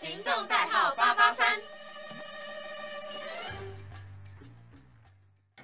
行动代号八八三。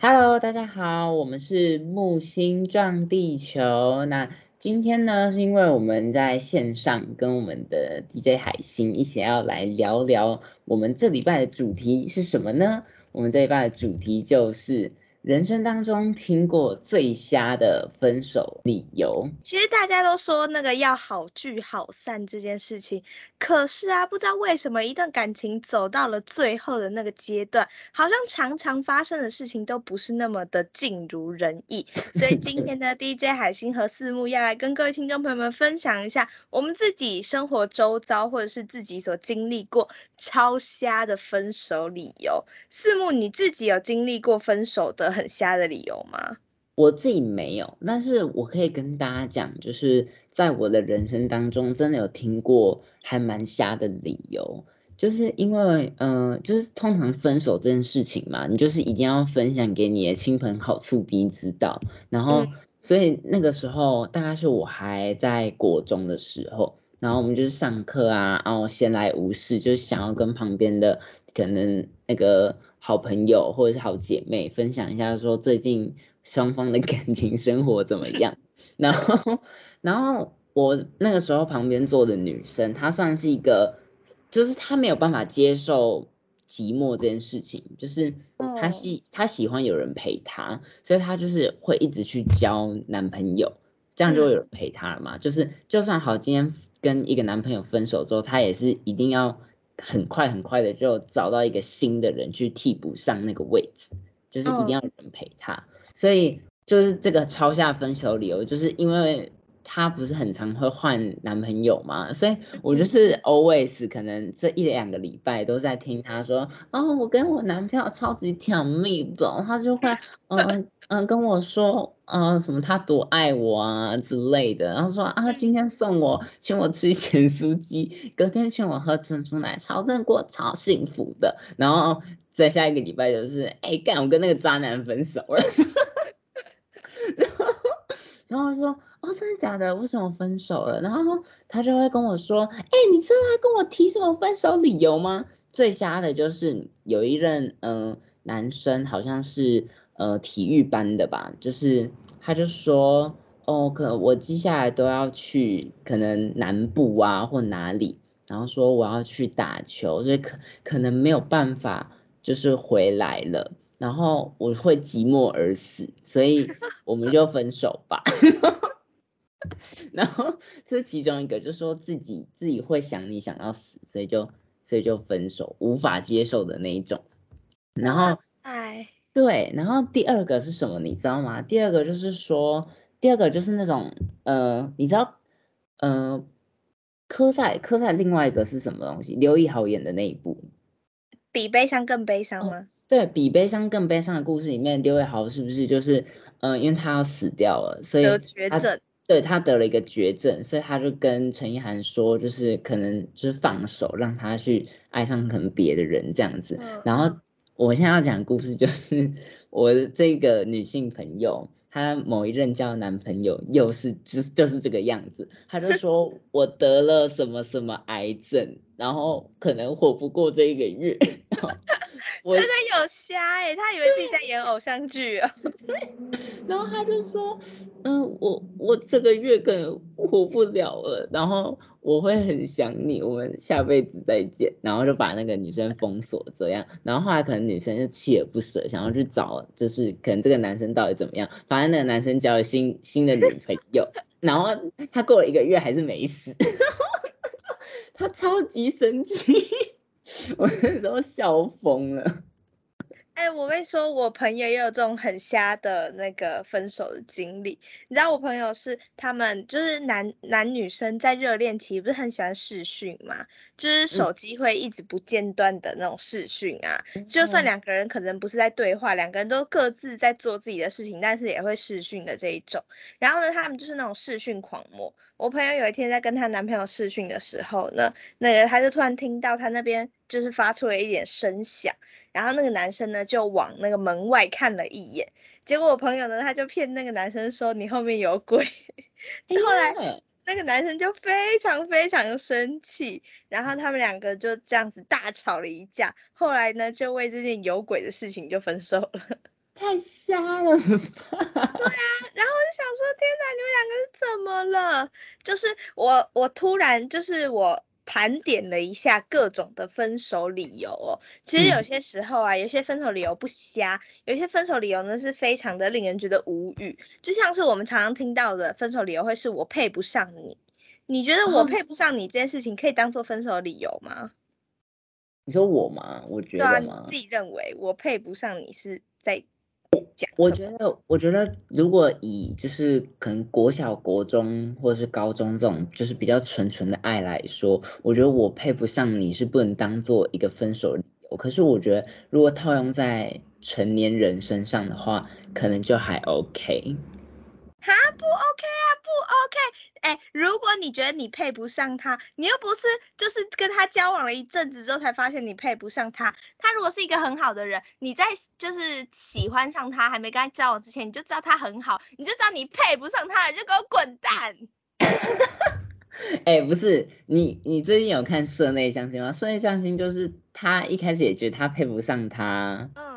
Hello，大家好，我们是木星撞地球。那今天呢，是因为我们在线上跟我们的 DJ 海星一起要来聊聊，我们这礼拜的主题是什么呢？我们这礼拜的主题就是。人生当中听过最瞎的分手理由，其实大家都说那个要好聚好散这件事情，可是啊，不知道为什么一段感情走到了最后的那个阶段，好像常常发生的事情都不是那么的尽如人意。所以今天的 DJ 海星和四木要来跟各位听众朋友们分享一下我们自己生活周遭或者是自己所经历过超瞎的分手理由。四木，你自己有经历过分手的？很瞎的理由吗？我自己没有，但是我可以跟大家讲，就是在我的人生当中，真的有听过还蛮瞎的理由，就是因为，嗯，就是通常分手这件事情嘛，你就是一定要分享给你的亲朋好处，逼知道。然后，所以那个时候大概是我还在国中的时候，然后我们就是上课啊，然后闲来无事，就是想要跟旁边的可能那个。好朋友或者是好姐妹分享一下，说最近双方的 感情生活怎么样？然后，然后我那个时候旁边坐的女生，她算是一个，就是她没有办法接受寂寞这件事情，就是她喜她喜欢有人陪她，所以她就是会一直去交男朋友，这样就会有人陪她了嘛。就是就算好今天跟一个男朋友分手之后，她也是一定要。很快很快的就找到一个新的人去替补上那个位置，就是一定要有人陪他，所以就是这个超下分手理由，就是因为他不是很常会换男朋友嘛，所以我就是 always 可能这一两个礼拜都在听她说，哦，我跟我男朋友超级甜蜜的，她就会嗯嗯 跟我说。呃，什么他多爱我啊之类的，然后说啊，今天送我，请我吃咸酥鸡，隔天请我喝珍珠奶茶，真的过超幸福的。然后在下一个礼拜就是，哎，干，我跟那个渣男分手了。然后，说，哦，真的假的？为什么分手了？然后他就会跟我说，哎，你知道他跟我提什么分手理由吗？最瞎的就是有一任，嗯，男生好像是。呃，体育班的吧，就是他就说，哦，可我接下来都要去可能南部啊或哪里，然后说我要去打球，所以可可能没有办法就是回来了，然后我会寂寞而死，所以我们就分手吧。然后这其中一个就说自己自己会想你想要死，所以就所以就分手，无法接受的那一种。然后，哎。对，然后第二个是什么？你知道吗？第二个就是说，第二个就是那种，呃，你知道，呃，科赛科赛另外一个是什么东西？刘以豪演的那一部，比悲伤更悲伤吗？对比悲伤更悲伤的故事里面，刘伟豪是不是就是，嗯，因为他要死掉了，所以得绝症，对他得了一个绝症，所以他就跟陈意涵说，就是可能就是放手，让他去爱上可能别的人这样子，然后。我现在要讲故事，就是我这个女性朋友，她某一任交男朋友又是就是就是这个样子，她就说 我得了什么什么癌症，然后可能活不过这一个月。真的有瞎哎，他以为自己在演偶像剧 啊。然后他就说，嗯，我我这个月可能活不了了，然后我会很想你，我们下辈子再见。然后就把那个女生封锁这样。然后后来可能女生就锲而不舍，想要去找，就是可能这个男生到底怎么样。反正那个男生交了新新的女朋友，然后他过了一个月还是没死，他超级神奇。我那时候笑疯了。哎，我跟你说，我朋友也有这种很瞎的那个分手的经历。你知道，我朋友是他们就是男男女生在热恋期不是很喜欢视讯嘛，就是手机会一直不间断的那种视讯啊。就算两个人可能不是在对话，两个人都各自在做自己的事情，但是也会视讯的这一种。然后呢，他们就是那种视讯狂魔。我朋友有一天在跟她男朋友视讯的时候呢，那个他就突然听到他那边就是发出了一点声响。然后那个男生呢，就往那个门外看了一眼，结果我朋友呢，他就骗那个男生说你后面有鬼。后来那个男生就非常非常生气，然后他们两个就这样子大吵了一架。后来呢，就为这件有鬼的事情就分手了。太瞎了吧！对啊，然后我就想说，天哪，你们两个是怎么了？就是我，我突然就是我。盘点了一下各种的分手理由哦，其实有些时候啊，有些分手理由不瞎，有些分手理由呢是非常的令人觉得无语，就像是我们常常听到的分手理由会是我配不上你，你觉得我配不上你这件事情可以当做分手理由吗？你说我吗？我觉得对啊，你自己认为我配不上你是在。我觉得，我觉得如果以就是可能国小、国中或者是高中这种就是比较纯纯的爱来说，我觉得我配不上你是不能当做一个分手理由。可是我觉得如果套用在成年人身上的话，可能就还 OK。哈，不 OK 啊，不 OK。哎，如果你觉得你配不上他，你又不是就是跟他交往了一阵子之后才发现你配不上他。他如果是一个很好的人，你在就是喜欢上他还没跟他交往之前，你就知道他很好，你就知道你配不上他了，就给我滚蛋。哎，不是你，你最近有看社内相亲吗？社内相亲就是他一开始也觉得他配不上他。嗯。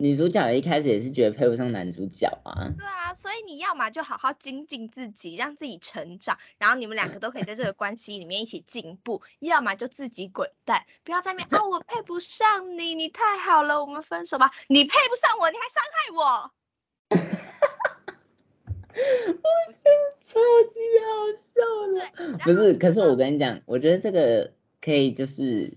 女主角一开始也是觉得配不上男主角啊。对啊，所以你要嘛就好好精进自己，让自己成长，然后你们两个都可以在这个关系里面一起进步；要么就自己滚蛋，不要在面啊，我配不上你，你太好了，我们分手吧。你配不上我，你还伤害我。我 真超级好笑的。不是，可是我跟你讲，我觉得这个可以就是。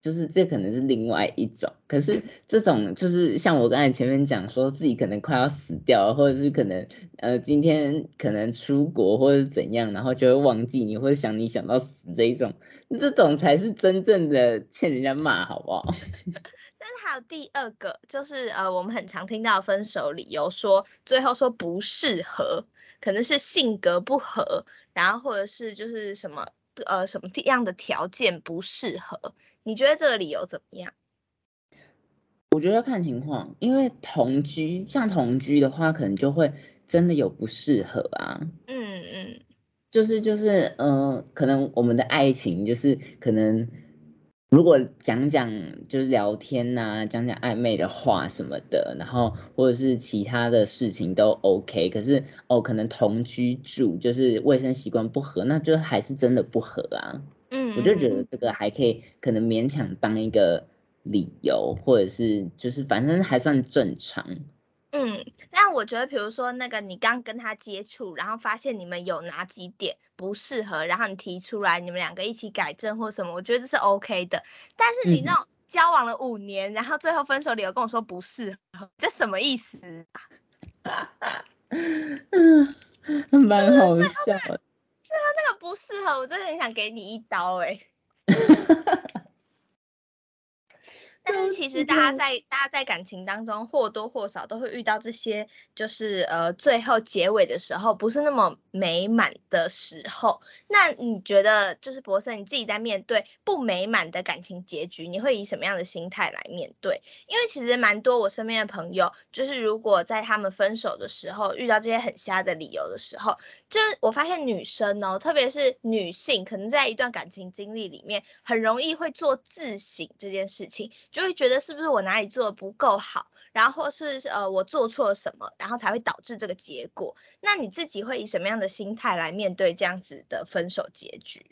就是这可能是另外一种，可是这种就是像我刚才前面讲，说自己可能快要死掉，或者是可能呃今天可能出国或者怎样，然后就会忘记你，或者想你想到死这一种，这种才是真正的欠人家骂，好不好？但是还有第二个，就是呃我们很常听到分手理由，说最后说不适合，可能是性格不合，然后或者是就是什么呃什么样的条件不适合。你觉得这个理由怎么样？我觉得看情况，因为同居，像同居的话，可能就会真的有不适合啊。嗯嗯，就是就是，嗯，可能我们的爱情就是可能，如果讲讲就是聊天呐，讲讲暧昧的话什么的，然后或者是其他的事情都 OK，可是哦，可能同居住就是卫生习惯不合，那就还是真的不合啊。嗯，我就觉得这个还可以，可能勉强当一个理由，或者是就是反正还算正常。嗯，那我觉得，比如说那个你刚跟他接触，然后发现你们有哪几点不适合，然后你提出来，你们两个一起改正或什么，我觉得这是 OK 的。但是你那种交往了五年，然后最后分手理由跟我说不适合，这什么意思啊？嗯，蛮好笑。对啊，那个不适合，我真的很想给你一刀哎。但是其实大家在大家在感情当中或多或少都会遇到这些，就是呃最后结尾的时候不是那么美满的时候。那你觉得就是博士你自己在面对不美满的感情结局，你会以什么样的心态来面对？因为其实蛮多我身边的朋友，就是如果在他们分手的时候遇到这些很瞎的理由的时候，就我发现女生哦，特别是女性，可能在一段感情经历里面很容易会做自省这件事情。就就会觉得是不是我哪里做的不够好，然后或是呃我做错了什么，然后才会导致这个结果。那你自己会以什么样的心态来面对这样子的分手结局？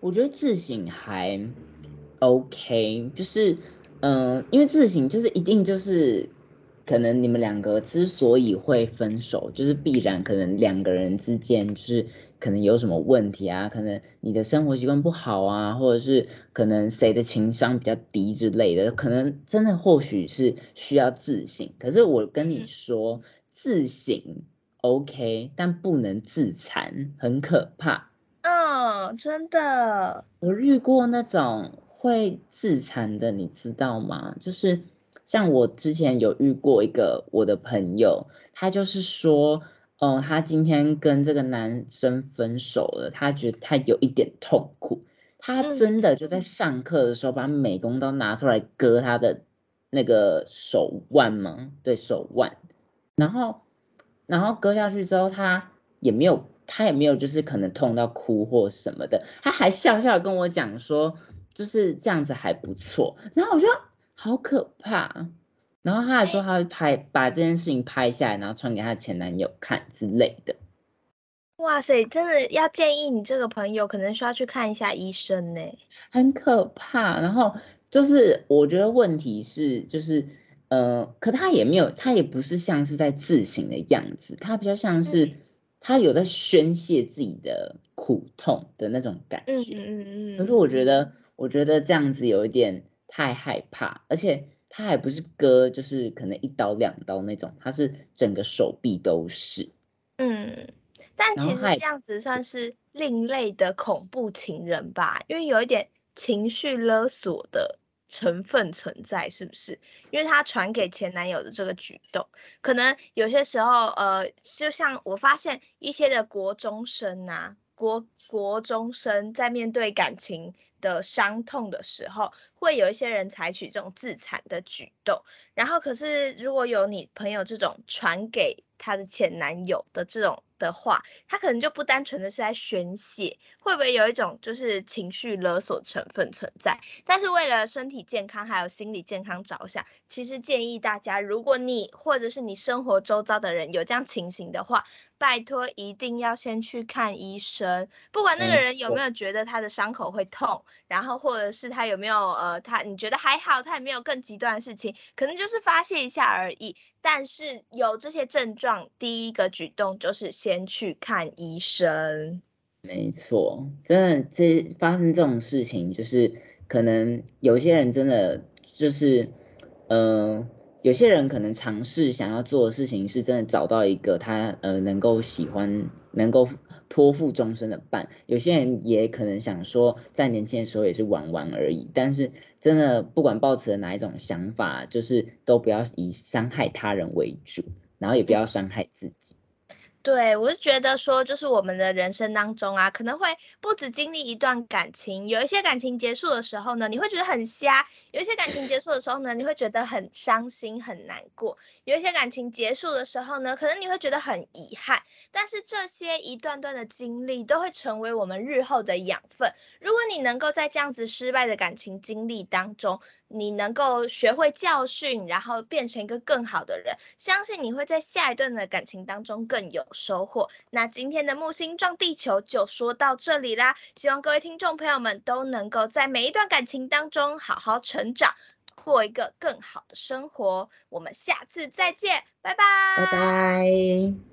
我觉得自省还 OK，就是嗯，因为自省就是一定就是可能你们两个之所以会分手，就是必然可能两个人之间就是。可能有什么问题啊？可能你的生活习惯不好啊，或者是可能谁的情商比较低之类的，可能真的或许是需要自省。可是我跟你说，自省 OK，但不能自残，很可怕。嗯，真的，我遇过那种会自残的，你知道吗？就是像我之前有遇过一个我的朋友，他就是说。哦，他今天跟这个男生分手了，他觉得他有一点痛苦，他真的就在上课的时候把美工刀拿出来割他的那个手腕吗？对手腕，然后然后割下去之后，他也没有他也没有就是可能痛到哭或什么的，他还笑笑跟我讲说，就是这样子还不错。然后我说好可怕，然后他还说他会拍把这件事情拍下来，然后传给他前男友看之类的。哇塞，真的要建议你这个朋友可能需要去看一下医生呢，很可怕。然后就是我觉得问题是就是。呃，可他也没有，他也不是像是在自省的样子，他比较像是他有在宣泄自己的苦痛的那种感觉。嗯嗯嗯。可是我觉得，我觉得这样子有一点太害怕，而且他还不是割，就是可能一刀两刀那种，他是整个手臂都是。嗯，但其实这样子算是另类的恐怖情人吧，因为有一点情绪勒索的。成分存在是不是？因为他传给前男友的这个举动，可能有些时候，呃，就像我发现一些的国中生啊，国国中生在面对感情的伤痛的时候，会有一些人采取这种自残的举动。然后，可是如果有你朋友这种传给他的前男友的这种。的话，他可能就不单纯的是在宣泄，会不会有一种就是情绪勒索成分存在？但是为了身体健康还有心理健康着想，其实建议大家，如果你或者是你生活周遭的人有这样情形的话，拜托一定要先去看医生，不管那个人有没有觉得他的伤口会痛，然后或者是他有没有呃他你觉得还好，他也没有更极端的事情，可能就是发泄一下而已。但是有这些症状，第一个举动就是先去看医生。没错，真的这发生这种事情，就是可能有些人真的就是，嗯，有些人可能尝试想要做的事情，是真的找到一个他呃能够喜欢、能够托付终身的伴。有些人也可能想说，在年轻的时候也是玩玩而已。但是真的不管抱持的哪一种想法，就是都不要以伤害他人为主，然后也不要伤害自己。对，我是觉得说，就是我们的人生当中啊，可能会不止经历一段感情，有一些感情结束的时候呢，你会觉得很瞎；有一些感情结束的时候呢，你会觉得很伤心、很难过；有一些感情结束的时候呢，可能你会觉得很遗憾。但是这些一段段的经历都会成为我们日后的养分。如果你能够在这样子失败的感情经历当中，你能够学会教训，然后变成一个更好的人，相信你会在下一段的感情当中更有收获。那今天的木星撞地球就说到这里啦，希望各位听众朋友们都能够在每一段感情当中好好成长，过一个更好的生活。我们下次再见，拜拜，拜拜。